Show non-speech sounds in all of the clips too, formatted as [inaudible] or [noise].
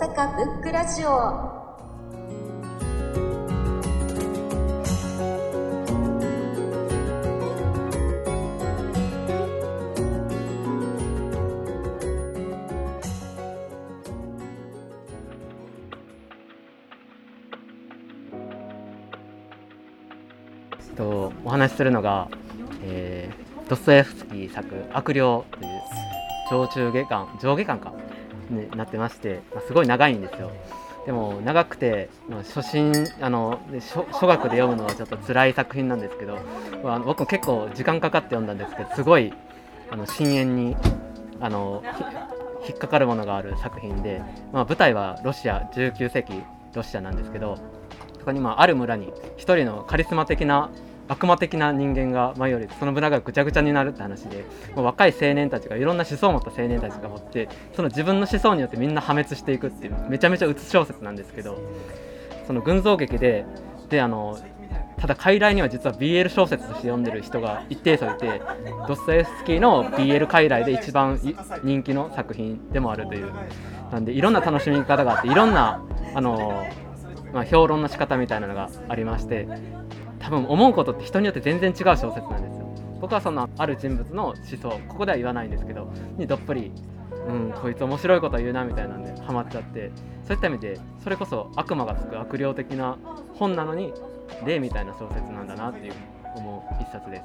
阪ブックラジオ。とお話しするのが、えー、ドストエフスキー作「悪霊」という上中下巻上下巻か。になってまして、まあ、すごい長いんですよ。でも長くて、まあ、初心あの初初学で読むのはちょっと辛い作品なんですけど、まあ、僕も結構時間かかって読んだんですけどすごいあの深淵にあの引っかかるものがある作品で、まあ、舞台はロシア19世紀ロシアなんですけどそこにまあある村に一人のカリスマ的な悪魔的な人間が舞い降りてその村がぐちゃぐちゃになるって話でもう若い青年たちがいろんな思想を持った青年たちが持ってその自分の思想によってみんな破滅していくっていうめちゃめちゃうつ小説なんですけどその群像劇でであのただ傀儡には実は BL 小説として読んでる人が一定数いてドストエフスキーの BL 傀儡で一番人気の作品でもあるという。なんでいろんな楽しみ方があっていろんなあの、まあ、評論の仕方みたいなのがありまして多分思うことって人によって全然違う小説なんですよ。僕はそのある人物の思想ここでは言わないんですけどにどっぷりうんこいつ面白いこと言うなみたいなんでハマっちゃってそういった意味でそれこそ悪魔がつく悪霊的な本なのに霊みたいな小説なんだなっていう思う一冊です。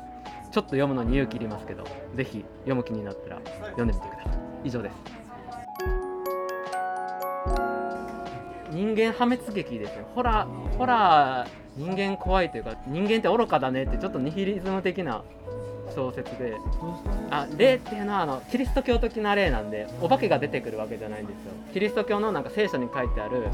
ちょっと読むのに勇気いりますけどぜひ読む気になったら読んでみてください。以上です。人間破滅劇ですねホラーホラー人間怖いというか人間って愚かだねってちょっとニヒリズム的な小説で。あ霊っていうのはあのキリスト教的な霊なんでお化けが出てくるわけじゃないんですよ。キリスト教のなんか聖書に書いてある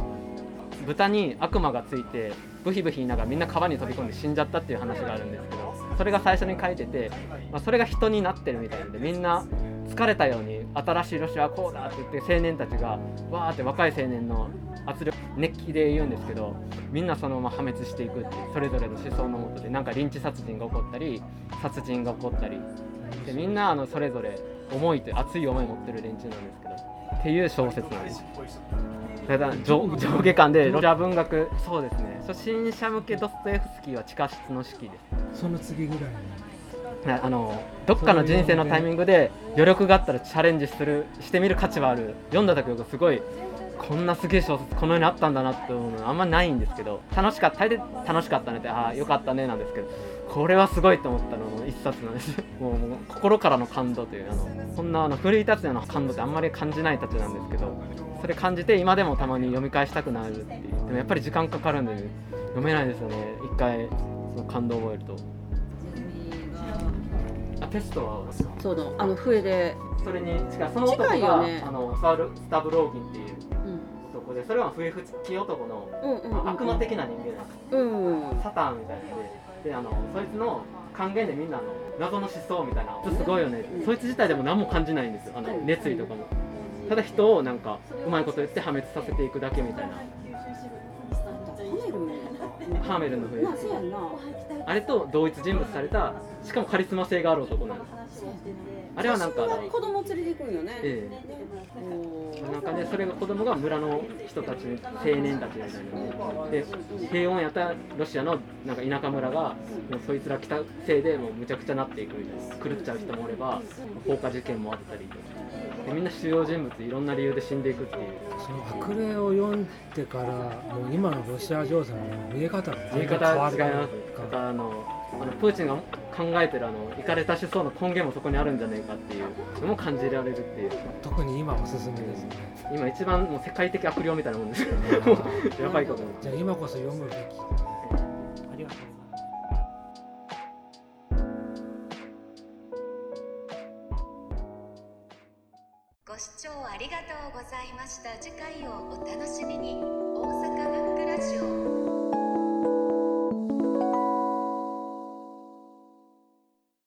豚に悪魔がついてブヒブヒ言いながらみんな川に飛び込んで死んじゃったっていう話があるんですけどそれが最初に書いてて、まあ、それが人になってるみたいなんでみんな疲れたように新しいロシアはこうだって言って青年たちがわーって若い青年の圧力熱気で言うんですけどみんなそのまま破滅していくってそれぞれの思想のもとでなんかリンチ殺人が起こったり殺人が起こったり。でみんなあのそれぞれ思いという熱い思い持ってる連中なんですけどっていう小説なんです。ただ上上下巻でロシア文学そうですね。初心者向けドストエフスキーは地下室の式です。その次ぐらいあのどっかの人生のタイミングで余力があったらチャレンジするしてみる価値はある。読んだ時僕すごいこんなすげえ小説この世にあったんだなって思うのあんまないんですけど楽しかった大抵楽しかったねってああよかったねなんですけどこれはすごいと思ったのの一冊なんです。[laughs] もうもう心からの感動というあのこんなあの奮い立つような感動ってあんまり感じないたちなんですけどそれ感じて今でもたまに読み返したくなるっていう。でもやっぱり時間かかるんで読めないですよね。一回その感動を覚えると。あテストはそうだあの笛で、それに違うその男近いが、よね。あのスタブスタブローギンっていううん。男でそれは笛吹き男の、うんうんうん、悪魔的な人間なんですうんうん。サタンみたいなので。であのそいつの還元でみんなあの謎の思想みたいなすごいよね、そいつ自体でも何も感じないんですよ。あの熱意とかも。ただ人をなんかうまいこと言って破滅させていくだけみたいなハーメルンの笛まあそうやんな。あれと同一人物されたしかもカリスマ性がある男なんです。あれはなんか子供連れて行くんよね、えおえ。なんかねそれが子供が村の人たち青年たちみたいなで平穏やったロシアのなんか田舎村がもうそいつら来たせいでもうむちゃくちゃなっていくみたいな狂っちゃう人もおれば放火事件もあったりでみんな主要人物いろんな理由で死んでいくっていう。その悪霊を読んでからもう今のロシア情勢の見え方が見え全然変わる方違いますだからあのあのプーチンが考えてるあのイかれた思想の根源もそこにあるんじゃないかっていうのも感じられるっていう。特に今おすすめですね。今一番もう世界的悪霊みたいなもんですよ [laughs] やばいことじゃあ今こそ読むべきありがとうご視聴ありがとうございました。次回をお楽しみに。大阪ブックラジオ